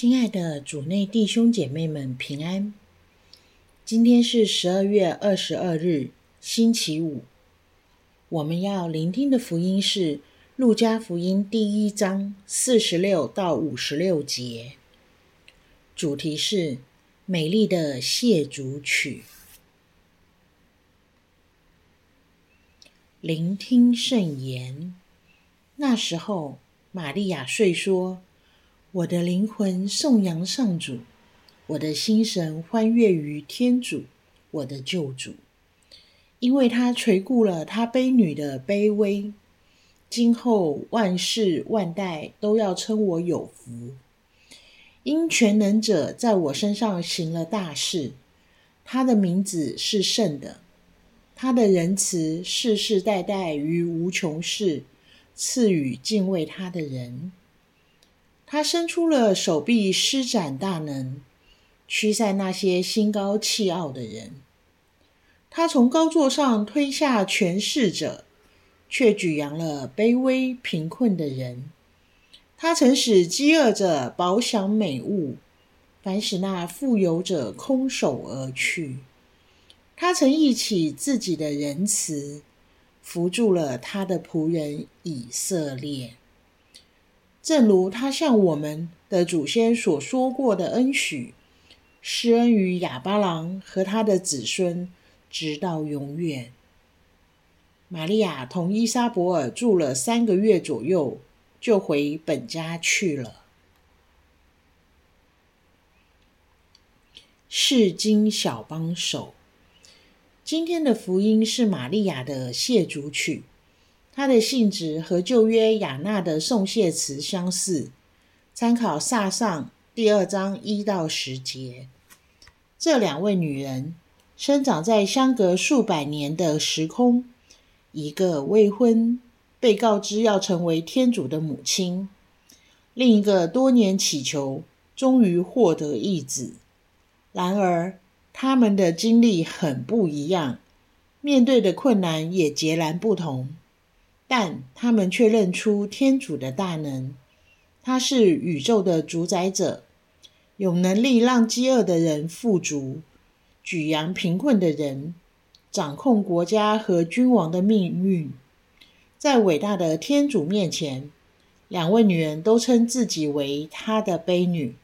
亲爱的主内弟兄姐妹们，平安！今天是十二月二十二日，星期五。我们要聆听的福音是《路加福音》第一章四十六到五十六节，主题是美丽的谢主曲。聆听圣言。那时候，玛利亚遂说。我的灵魂颂扬上主，我的心神欢悦于天主，我的救主，因为他垂顾了他卑女的卑微。今后万世万代都要称我有福，因全能者在我身上行了大事。他的名字是圣的，他的仁慈世世代代于无穷世，赐予敬畏他的人。他伸出了手臂，施展大能，驱散那些心高气傲的人。他从高座上推下权势者，却举扬了卑微贫困的人。他曾使饥饿者饱享美物，反使那富有者空手而去。他曾忆起自己的仁慈，扶助了他的仆人以色列。正如他向我们的祖先所说过的恩许，施恩于哑巴郎和他的子孙，直到永远。玛利亚同伊莎伯尔住了三个月左右，就回本家去了。释经小帮手，今天的福音是玛利亚的谢主曲。它的性质和旧约雅纳的送谢词相似，参考撒上第二章一到十节。这两位女人生长在相隔数百年的时空，一个未婚，被告知要成为天主的母亲；另一个多年祈求，终于获得一子。然而，他们的经历很不一样，面对的困难也截然不同。但他们却认出天主的大能，他是宇宙的主宰者，有能力让饥饿的人富足，举扬贫困的人，掌控国家和君王的命运。在伟大的天主面前，两位女人都称自己为他的悲女。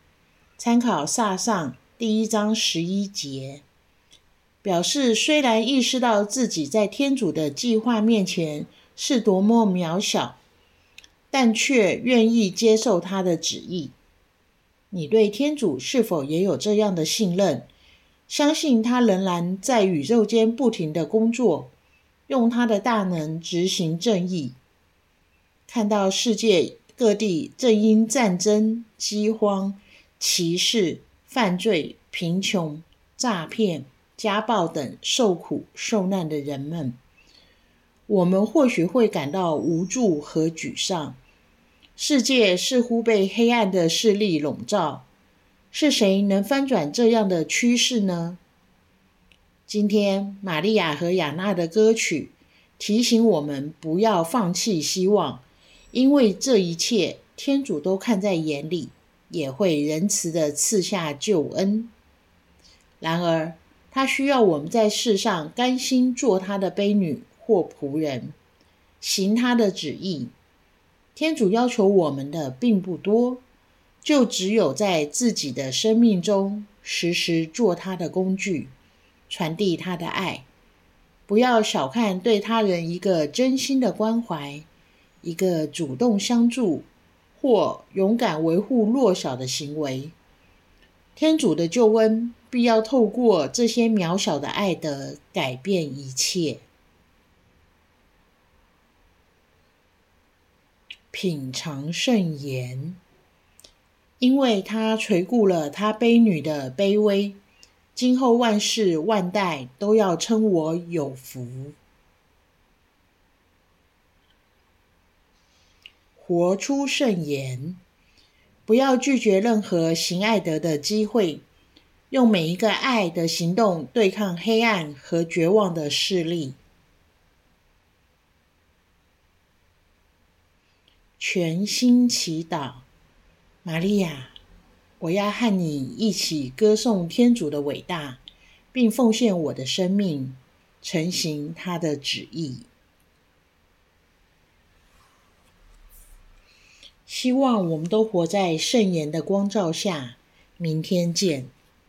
参考撒上第一章十一节，表示虽然意识到自己在天主的计划面前，是多么渺小，但却愿意接受他的旨意。你对天主是否也有这样的信任？相信他仍然在宇宙间不停地工作，用他的大能执行正义。看到世界各地正因战争、饥荒、歧视、犯罪、贫穷、诈骗、家暴等受苦受难的人们。我们或许会感到无助和沮丧，世界似乎被黑暗的势力笼罩。是谁能翻转这样的趋势呢？今天，玛利亚和雅娜的歌曲提醒我们不要放弃希望，因为这一切天主都看在眼里，也会仁慈地赐下救恩。然而，他需要我们在世上甘心做他的悲女。或仆人，行他的旨意。天主要求我们的并不多，就只有在自己的生命中时时做他的工具，传递他的爱。不要小看对他人一个真心的关怀，一个主动相助或勇敢维护弱小的行为。天主的救恩必要透过这些渺小的爱的改变一切。品尝圣言，因为他垂顾了他婢女的卑微，今后万世万代都要称我有福。活出圣言，不要拒绝任何行爱德的机会，用每一个爱的行动对抗黑暗和绝望的势力。全心祈祷，玛利亚，我要和你一起歌颂天主的伟大，并奉献我的生命，成行他的旨意。希望我们都活在圣言的光照下。明天见。